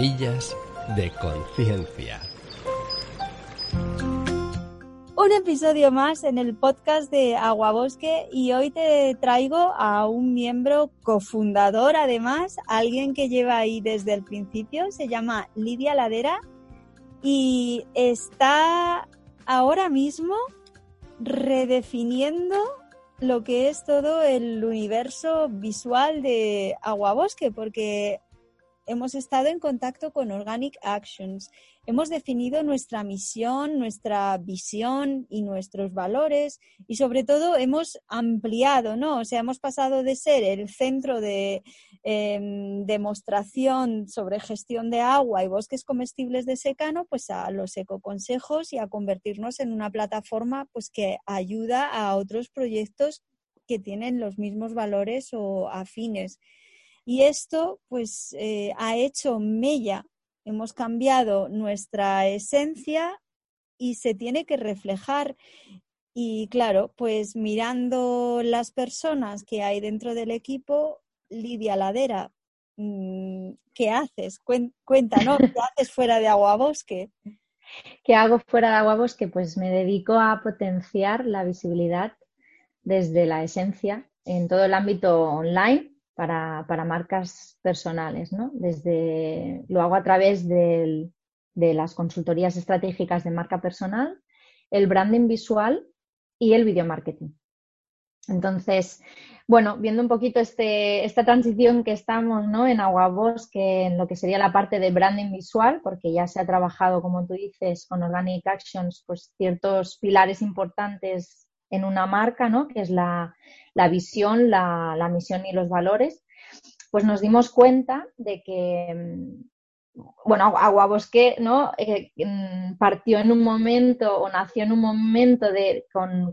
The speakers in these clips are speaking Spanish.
De conciencia. Un episodio más en el podcast de Aguabosque y hoy te traigo a un miembro cofundador, además, alguien que lleva ahí desde el principio, se llama Lidia Ladera y está ahora mismo redefiniendo lo que es todo el universo visual de Aguabosque, porque hemos estado en contacto con Organic Actions, hemos definido nuestra misión, nuestra visión y nuestros valores y sobre todo hemos ampliado, ¿no? O sea, hemos pasado de ser el centro de em, demostración sobre gestión de agua y bosques comestibles de secano, pues a los ecoconsejos y a convertirnos en una plataforma pues que ayuda a otros proyectos que tienen los mismos valores o afines. Y esto pues eh, ha hecho mella, hemos cambiado nuestra esencia y se tiene que reflejar. Y claro, pues mirando las personas que hay dentro del equipo, Lidia Ladera, mm, ¿qué haces? Cuéntanos, ¿qué haces fuera de Aguabosque? ¿Qué hago fuera de Aguabosque? Pues me dedico a potenciar la visibilidad desde la esencia en todo el ámbito online para, marcas personales, ¿no? Desde, lo hago a través de las consultorías estratégicas de marca personal, el branding visual y el video marketing. Entonces, bueno, viendo un poquito este, esta transición que estamos ¿no? en Aguabosque, en lo que sería la parte de branding visual, porque ya se ha trabajado, como tú dices, con Organic Actions, pues ciertos pilares importantes en una marca, ¿no? que es la, visión, la, misión y los valores, pues nos dimos cuenta de que, mm, bueno, Aguabosque ¿no? Eh, mm, partió en un momento o nació en un momento de, con,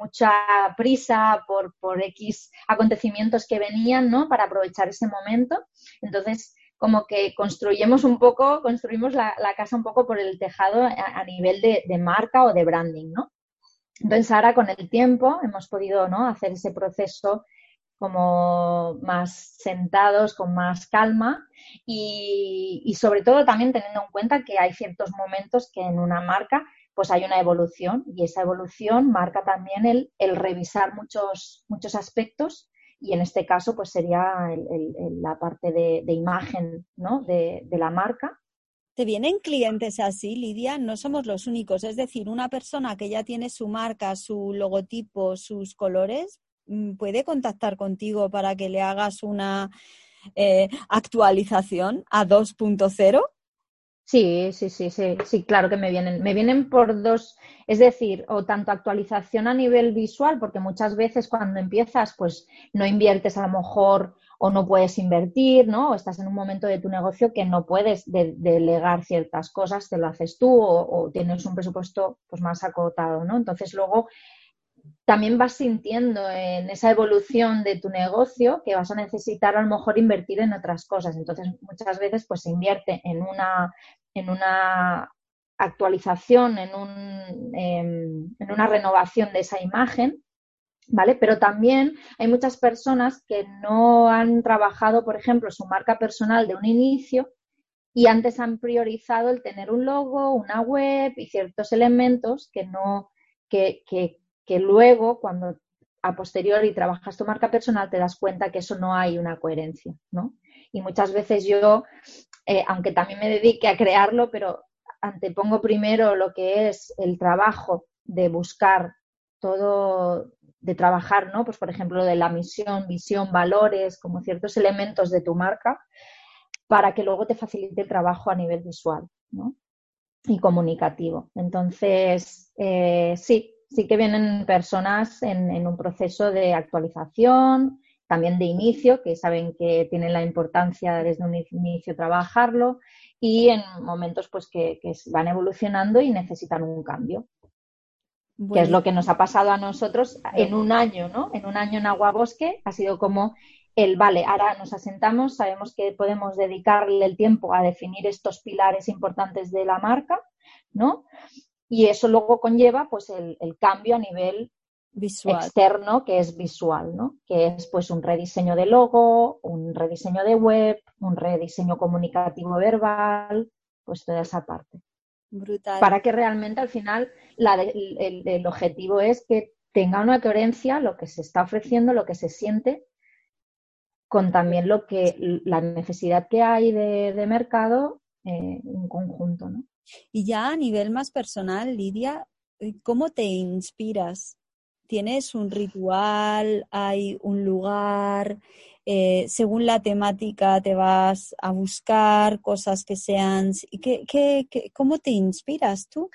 mucha prisa por, por, X acontecimientos que venían ¿no? para aprovechar ese momento. Entonces, como que construimos un poco, construimos la, casa un poco por el tejado a, nivel de, de, marca o de branding, ¿no? Entonces ahora con el tiempo hemos podido ¿no? hacer ese proceso como más sentados, con más calma y, sobre todo también teniendo en cuenta que hay ciertos momentos que en una marca pues hay una evolución y esa evolución marca también el, el revisar muchos, muchos aspectos y en este caso pues sería la parte de, imagen ¿no? de la marca ¿Te vienen clientes así, Lidia? No somos los únicos. Es decir, una persona que ya tiene su marca, su logotipo, sus colores, mm, puede contactar contigo para que le hagas una eh, actualización a 2.0. Sí, sí, sí, sí, sí, claro que me vienen. Me vienen por dos, es decir, o tanto actualización a nivel visual, porque muchas veces cuando empiezas, pues no inviertes a lo mejor o no puedes invertir, ¿no? O estás en un momento de tu negocio que no puedes delegar ciertas cosas, te lo haces tú o, tienes un presupuesto pues más acotado, ¿no? Entonces luego también vas sintiendo en esa evolución de tu negocio que vas a necesitar a lo mejor invertir en otras cosas. Entonces muchas veces pues se invierte en una, en una actualización, en, un, em, en una renovación de esa imagen ¿vale? Pero también hay muchas personas que no han trabajado, por ejemplo, su marca personal de un inicio y antes han priorizado el tener un logo, una web y ciertos elementos que no, que, que, luego cuando a posteriori trabajas tu marca personal te das cuenta que eso no hay una coherencia, ¿no? Y muchas veces yo, eh, aunque también me dedique a crearlo, pero antepongo primero lo que es el trabajo de buscar todo, de trabajar, ¿no? Pues por ejemplo, de la misión, visión, valores, como ciertos elementos de tu marca, para que luego te facilite el trabajo a nivel visual. Y comunicativo. Entonces, eh, sí, sí que vienen personas en, un proceso de actualización también de inicio, que saben que tienen la importancia desde un inicio trabajarlo, y en momentos pues que, van evolucionando y necesitan un cambio. Que es lo que nos ha pasado a nosotros en un año, ¿no? En un año en Agua Bosque ha sido como el, vale, ahora nos asentamos, sabemos que podemos dedicarle el tiempo a definir estos pilares importantes de la marca, ¿no? Y eso luego conlleva pues el, cambio a nivel visual. externo que es visual, ¿no? Que es pues un rediseño de logo, un rediseño de web, un rediseño comunicativo verbal, pues toda esa parte. Brutal. Para que realmente al final el, el, objetivo es que tenga una coherencia lo que se está ofreciendo, lo que se siente con también lo que la necesidad que hay de, mercado eh, en conjunto, ¿no? Y ya a nivel más personal, Lidia, ¿cómo te inspiras? ¿Tienes un ritual? ¿Hay un lugar? Eh, según la temática te vas a buscar cosas que sean... ¿Qué, qué, qué, ¿Cómo te inspiras tú?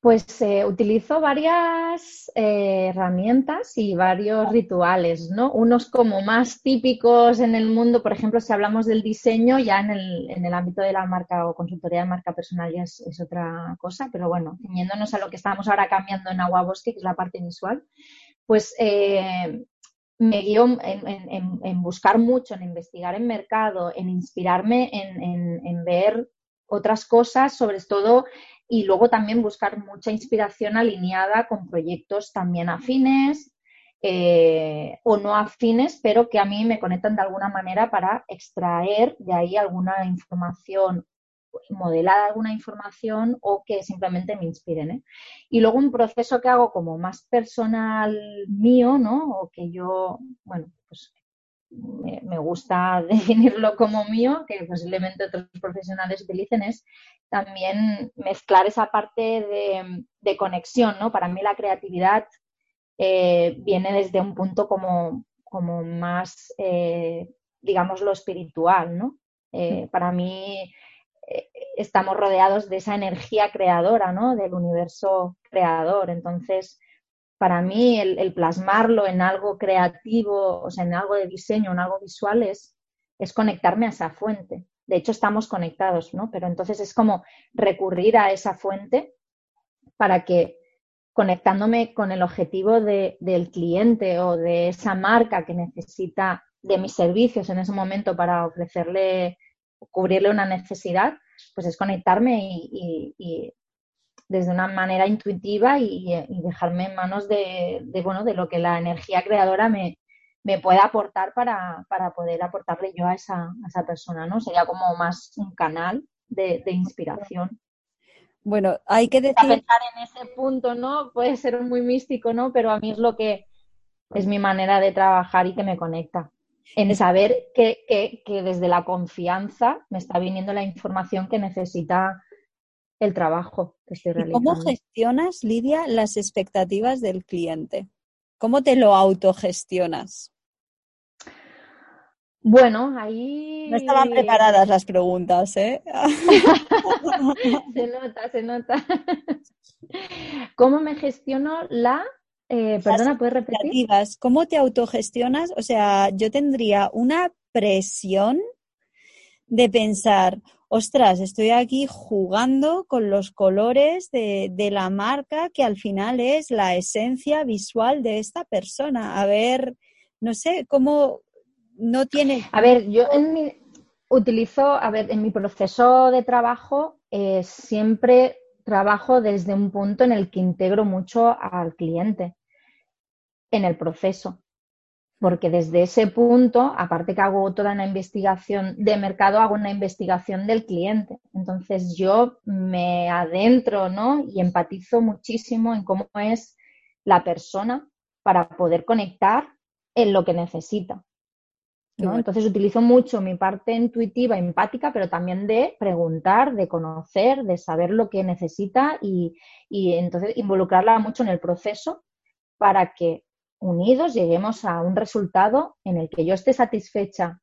Pues eh, utilizo varias eh, herramientas y varios rituales, ¿no? Unos como más típicos en el mundo, por ejemplo, si hablamos del diseño, ya en el, en el ámbito de la marca o consultoría de marca personal ya es, otra cosa, pero bueno, ciñéndonos a lo que estamos ahora cambiando en Agua Bosque, que es la parte visual, pues me guío en, buscar mucho, en investigar en mercado, en inspirarme en ver otras cosas, sobre todo y luego también buscar mucha inspiración alineada con proyectos también afines eh, o no afines, pero que a mí me conectan de alguna manera para extraer de ahí alguna información modelada alguna información o que simplemente me inspiren. ¿eh? Y luego un proceso que hago como más personal mío, ¿no? O que yo, bueno, pues me, gusta definirlo como mío, que posiblemente otros profesionales utilicen, es también mezclar esa parte de, conexión, ¿no? Para mí la creatividad eh, viene desde un punto como, como más, eh, digamos, lo espiritual, ¿no? Eh, para mí estamos rodeados de esa energía creadora, ¿no? Del universo creador. Entonces, para mí el, plasmarlo en algo creativo, o sea, en algo de diseño, en algo visual, es, conectarme a esa fuente. De hecho, estamos conectados, ¿no? Pero entonces es como recurrir a esa fuente para que conectándome con el objetivo del cliente o de esa marca que necesita de mis servicios en ese momento para ofrecerle, cubrirle una necesidad, pues es conectarme y desde una manera intuitiva y, dejarme en manos de, bueno, de lo que la energía creadora me, me pueda aportar para, poder aportarle yo a esa, esa, persona, ¿no? Sería como más un canal de, inspiración. Bueno, hay que decir... Pensar en ese punto, ¿no? Puede ser muy místico, ¿no? Pero a mí es lo que es mi manera de trabajar y que me conecta. En saber que, que, que desde la confianza me está viniendo la información que necesita el trabajo que estoy realizando. ¿Cómo gestionas, Lidia, las expectativas del cliente? ¿Cómo te lo autogestionas? Bueno, ahí. No estaban preparadas las preguntas, ¿eh? se nota, se nota. ¿Cómo me gestiono la. Eh, perdona, ¿puedes repetir? ¿Cómo te autogestionas? O sea, yo tendría una presión de pensar, ostras, estoy aquí jugando con los colores de, la marca que al final es la esencia visual de esta persona. A ver, no sé, cómo no tiene... A ver, yo en mi, utilizo, a ver, en mi proceso de trabajo eh, siempre trabajo desde un punto en el que integro mucho al cliente en el proceso porque desde ese punto, aparte que hago toda una investigación de mercado, hago una investigación del cliente. Entonces yo me adentro ¿no? y empatizo muchísimo en cómo es la persona para poder conectar en lo que necesita. Entonces utilizo mucho mi parte intuitiva, empática, pero también de preguntar, de conocer, de saber lo que necesita y, y entonces involucrarla mucho en el proceso para que unidos lleguemos a un resultado en el que yo esté satisfecha,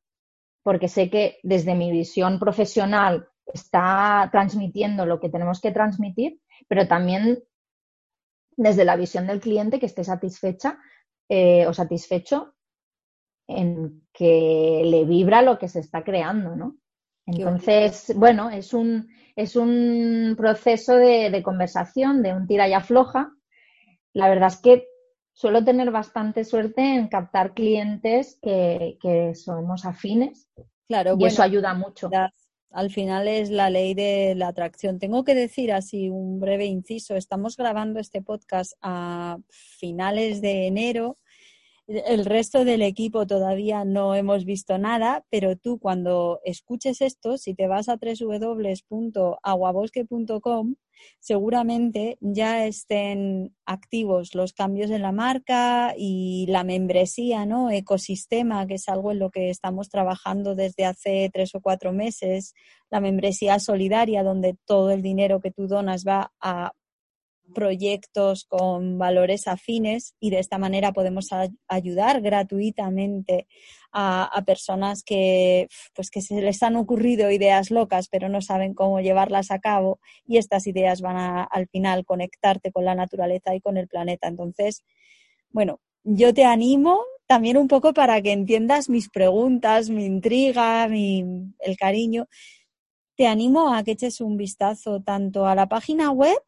porque sé que desde mi visión profesional está transmitiendo lo que tenemos que transmitir, pero también desde la visión del cliente que esté satisfecha eh, o satisfecho en que le vibra lo que se está creando, ¿no? Entonces, bueno, es un, es un proceso de, conversación, de un tira y afloja. La verdad es que suelo tener bastante suerte en captar clientes que, somos afines. Claro, y eso ayuda mucho. Al final es la ley de la atracción. Tengo que decir así un breve inciso. Estamos grabando este podcast a finales de enero el resto del equipo todavía no hemos visto nada, pero tú cuando escuches esto, si te vas a www.aguabosque.com, seguramente ya estén activos los cambios en la marca y la membresía, ¿no? Ecosistema, que es algo en lo que estamos trabajando desde hace tres o cuatro meses, la membresía solidaria, donde todo el dinero que tú donas va a proyectos con valores afines y de esta manera podemos ayudar gratuitamente a, personas que, pues que se les han ocurrido ideas locas pero no saben cómo llevarlas a cabo y estas ideas van a, al final conectarte con la naturaleza y con el planeta. Entonces, bueno, yo te animo también un poco para que entiendas mis preguntas, mi intriga, mi, el cariño. Te animo a que eches un vistazo tanto a la página web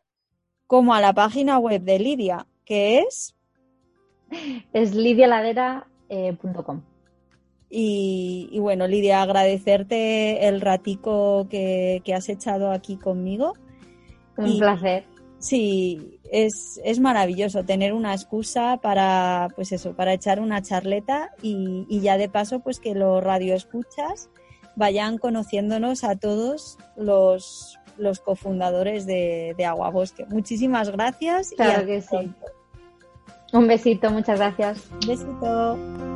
como a la página web de Lidia, que es... Es lidialadera.com. Y, bueno, Lidia, agradecerte el ratico que, has echado aquí conmigo. Un placer. Sí, es, es, maravilloso tener una excusa para, pues eso, para echar una charleta y, y ya de paso, pues que los radioescuchas vayan conociéndonos a todos los, los cofundadores de, de Agua Bosque. Muchísimas gracias. Claro que sí. Un besito, muchas gracias. Un besito.